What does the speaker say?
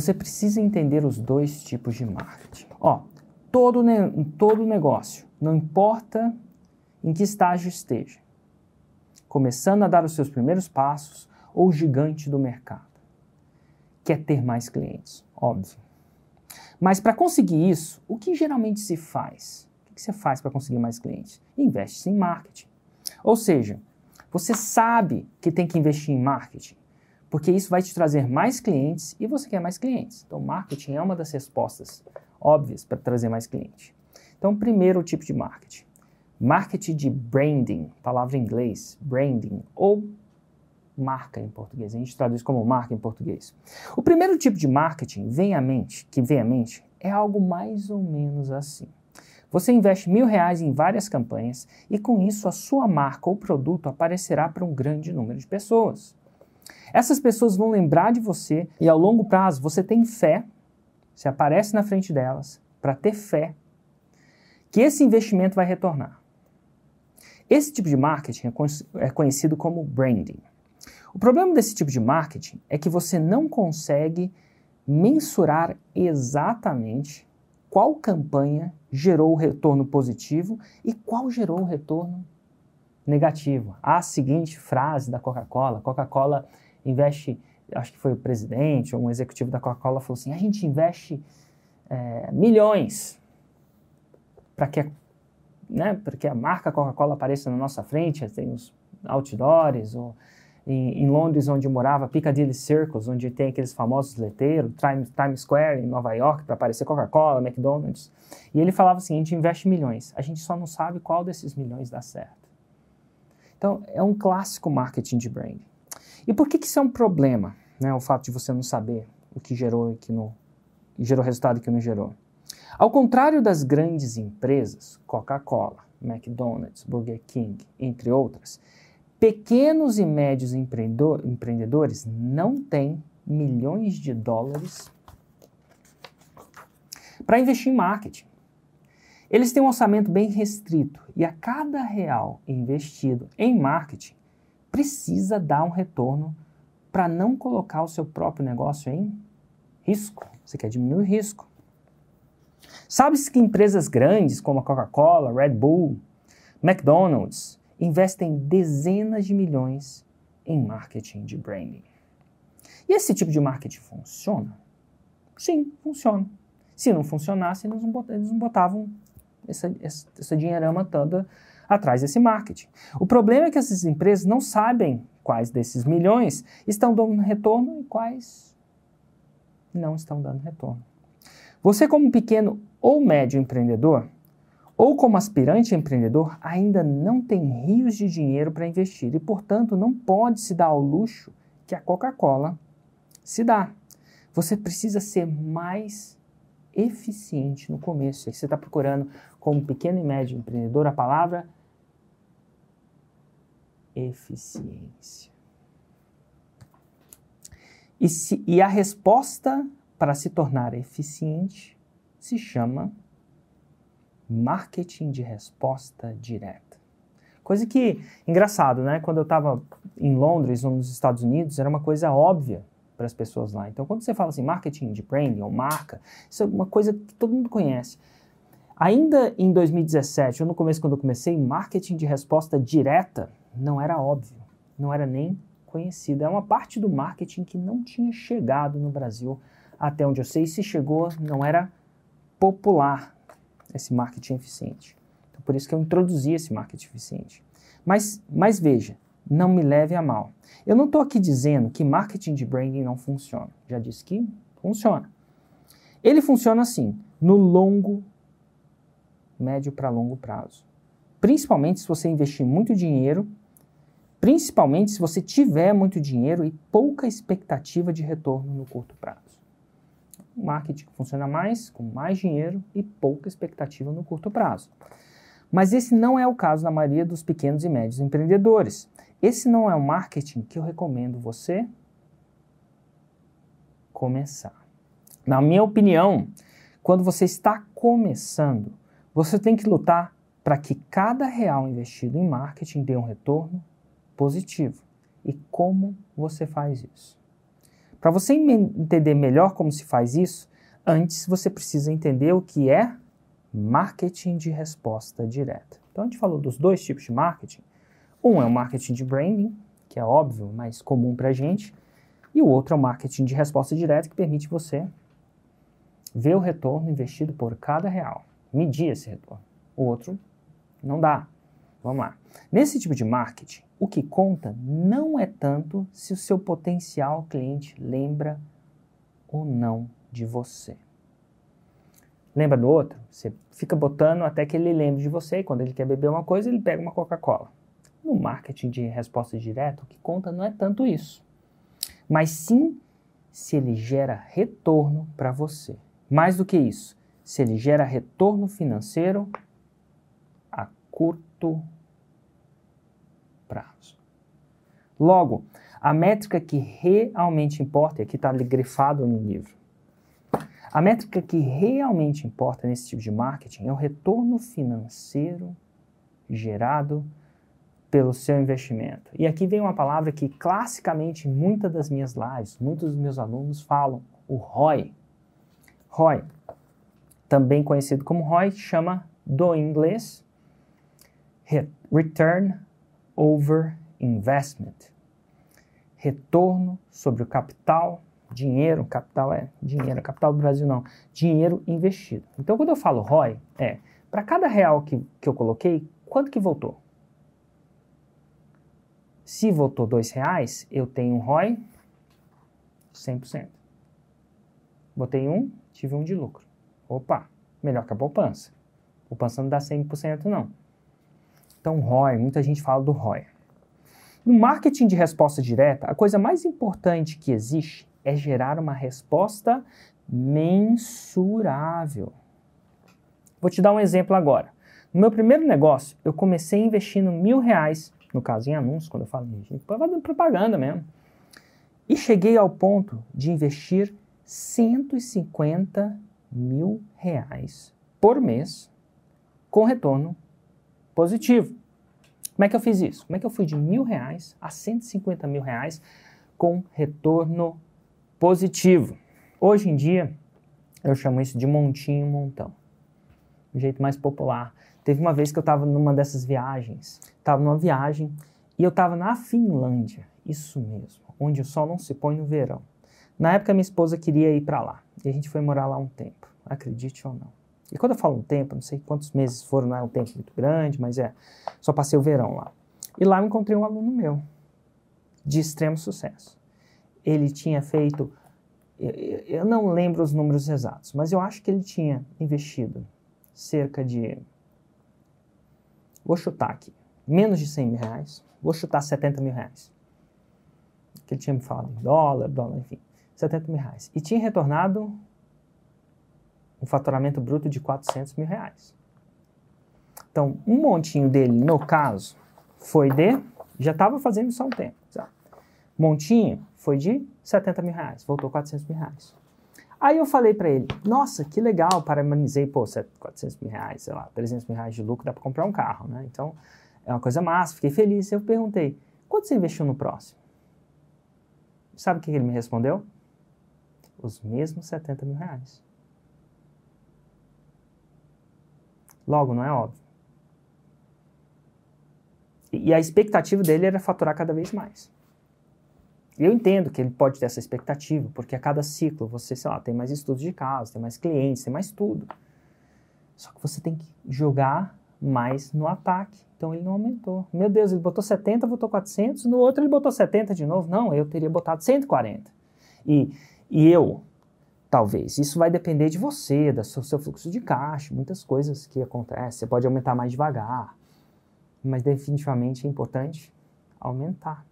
você precisa entender os dois tipos de marketing. Ó, todo, ne todo negócio, não importa em que estágio esteja, começando a dar os seus primeiros passos ou gigante do mercado, quer ter mais clientes, óbvio. Mas para conseguir isso, o que geralmente se faz? O que você faz para conseguir mais clientes? Investe em marketing. Ou seja, você sabe que tem que investir em marketing, porque isso vai te trazer mais clientes e você quer mais clientes. Então, marketing é uma das respostas óbvias para trazer mais clientes. Então, primeiro tipo de marketing. Marketing de branding, palavra em inglês, branding, ou marca em português. A gente traduz como marca em português. O primeiro tipo de marketing vem à mente, que vem à mente, é algo mais ou menos assim. Você investe mil reais em várias campanhas e com isso a sua marca ou produto aparecerá para um grande número de pessoas. Essas pessoas vão lembrar de você e ao longo prazo você tem fé, você aparece na frente delas para ter fé que esse investimento vai retornar. Esse tipo de marketing é conhecido como branding. O problema desse tipo de marketing é que você não consegue mensurar exatamente qual campanha gerou o retorno positivo e qual gerou o retorno negativo. A seguinte frase da Coca-Cola: Coca-Cola investe, acho que foi o presidente ou um executivo da Coca-Cola falou assim: a gente investe é, milhões para que, né, para que a marca Coca-Cola apareça na nossa frente, tem os outdoors, ou em, em, Londres, onde eu morava, Piccadilly Circus, onde tem aqueles famosos letreiros, Times Square em Nova York, para aparecer Coca-Cola, McDonald's. E ele falava assim: a gente investe milhões, a gente só não sabe qual desses milhões dá certo. Então, é um clássico marketing de branding. E por que, que isso é um problema, né, o fato de você não saber o que gerou e que não gerou resultado e que não gerou? Ao contrário das grandes empresas, Coca-Cola, McDonald's, Burger King, entre outras, Pequenos e médios empreendedores não têm milhões de dólares para investir em marketing. Eles têm um orçamento bem restrito e a cada real investido em marketing precisa dar um retorno para não colocar o seu próprio negócio em risco. Você quer diminuir o risco. Sabe-se que empresas grandes como a Coca-Cola, Red Bull, McDonald's, investem dezenas de milhões em marketing de branding. E esse tipo de marketing funciona? Sim, funciona. Se não funcionasse, eles não botavam essa, essa dinheirama toda atrás desse marketing. O problema é que essas empresas não sabem quais desses milhões estão dando retorno e quais não estão dando retorno. Você, como pequeno ou médio empreendedor, ou como aspirante empreendedor, ainda não tem rios de dinheiro para investir e, portanto, não pode se dar ao luxo que a Coca-Cola se dá. Você precisa ser mais eficiente no começo. E você está procurando, como pequeno e médio empreendedor, a palavra eficiência. E, se, e a resposta para se tornar eficiente se chama marketing de resposta direta. Coisa que, engraçado, né? Quando eu estava em Londres ou nos Estados Unidos, era uma coisa óbvia para as pessoas lá. Então, quando você fala assim, marketing de branding ou marca, isso é uma coisa que todo mundo conhece. Ainda em 2017, ou no começo, quando eu comecei, marketing de resposta direta não era óbvio, não era nem conhecido. É uma parte do marketing que não tinha chegado no Brasil até onde eu sei. Se chegou, não era popular, esse marketing eficiente. Então, por isso que eu introduzi esse marketing eficiente. Mas, mas veja, não me leve a mal. Eu não estou aqui dizendo que marketing de branding não funciona. Já disse que funciona. Ele funciona assim, no longo, médio para longo prazo. Principalmente se você investir muito dinheiro, principalmente se você tiver muito dinheiro e pouca expectativa de retorno no curto prazo marketing funciona mais, com mais dinheiro e pouca expectativa no curto prazo. Mas esse não é o caso da maioria dos pequenos e médios empreendedores. Esse não é o marketing que eu recomendo você começar. Na minha opinião, quando você está começando, você tem que lutar para que cada real investido em marketing dê um retorno positivo. E como você faz isso? Para você entender melhor como se faz isso, antes você precisa entender o que é marketing de resposta direta. Então a gente falou dos dois tipos de marketing. Um é o marketing de branding, que é óbvio, mais comum para a gente, e o outro é o marketing de resposta direta, que permite você ver o retorno investido por cada real, medir esse retorno. O outro não dá. Vamos lá. Nesse tipo de marketing, o que conta não é tanto se o seu potencial cliente lembra ou não de você. Lembra do outro? Você fica botando até que ele lembre de você e quando ele quer beber uma coisa, ele pega uma Coca-Cola. No marketing de resposta direta, o que conta não é tanto isso, mas sim se ele gera retorno para você. Mais do que isso, se ele gera retorno financeiro a curto prazo. Logo, a métrica que realmente importa, e aqui está grifado no livro, a métrica que realmente importa nesse tipo de marketing é o retorno financeiro gerado pelo seu investimento. E aqui vem uma palavra que classicamente muitas das minhas lives, muitos dos meus alunos falam, o ROI. ROI, também conhecido como ROI, chama do inglês Return over Investment. Retorno sobre o capital, dinheiro, capital é dinheiro, capital do Brasil não, dinheiro investido. Então quando eu falo ROI, é para cada real que, que eu coloquei, quanto que voltou? Se voltou dois reais, eu tenho um ROI 100%. Botei um, tive um de lucro. Opa, melhor que a poupança. Poupança não dá 100% não. Então, ROI, muita gente fala do ROI. No marketing de resposta direta, a coisa mais importante que existe é gerar uma resposta mensurável. Vou te dar um exemplo agora. No meu primeiro negócio, eu comecei investindo mil reais no caso em anúncios, quando eu falo em propaganda mesmo. E cheguei ao ponto de investir 150 mil reais por mês com retorno positivo. Como é que eu fiz isso? Como é que eu fui de mil reais a 150 mil reais com retorno positivo? Hoje em dia, eu chamo isso de montinho montão. Um jeito mais popular. Teve uma vez que eu estava numa dessas viagens, estava numa viagem e eu estava na Finlândia, isso mesmo, onde o sol não se põe no verão. Na época minha esposa queria ir para lá e a gente foi morar lá um tempo, acredite ou não. E quando eu falo um tempo, não sei quantos meses foram, não é um tempo muito grande, mas é, só passei o verão lá. E lá eu encontrei um aluno meu, de extremo sucesso. Ele tinha feito, eu não lembro os números exatos, mas eu acho que ele tinha investido cerca de Vou chutar aqui. Menos de 100 mil reais. Vou chutar 70 mil reais. Que ele tinha me falado em dólar, dólar, enfim. 70 mil reais. E tinha retornado um faturamento bruto de 400 mil reais. Então, um montinho dele, no caso, foi de. Já estava fazendo isso há um tempo. Montinho foi de 70 mil reais. Voltou 400 mil reais. Aí eu falei para ele, nossa, que legal, parabenizei, pô, 400 mil reais, sei lá, 300 mil reais de lucro, dá para comprar um carro, né? Então, é uma coisa massa, fiquei feliz. Eu perguntei, quanto você investiu no próximo? Sabe o que ele me respondeu? Os mesmos 70 mil reais. Logo, não é óbvio. E a expectativa dele era faturar cada vez mais. Eu entendo que ele pode ter essa expectativa, porque a cada ciclo você, sei lá, tem mais estudos de caso, tem mais clientes, tem mais tudo. Só que você tem que jogar mais no ataque. Então ele não aumentou. Meu Deus, ele botou 70, botou 400, no outro ele botou 70 de novo. Não, eu teria botado 140. E, e eu, talvez, isso vai depender de você, do seu, seu fluxo de caixa, muitas coisas que acontecem. Você pode aumentar mais devagar, mas definitivamente é importante aumentar.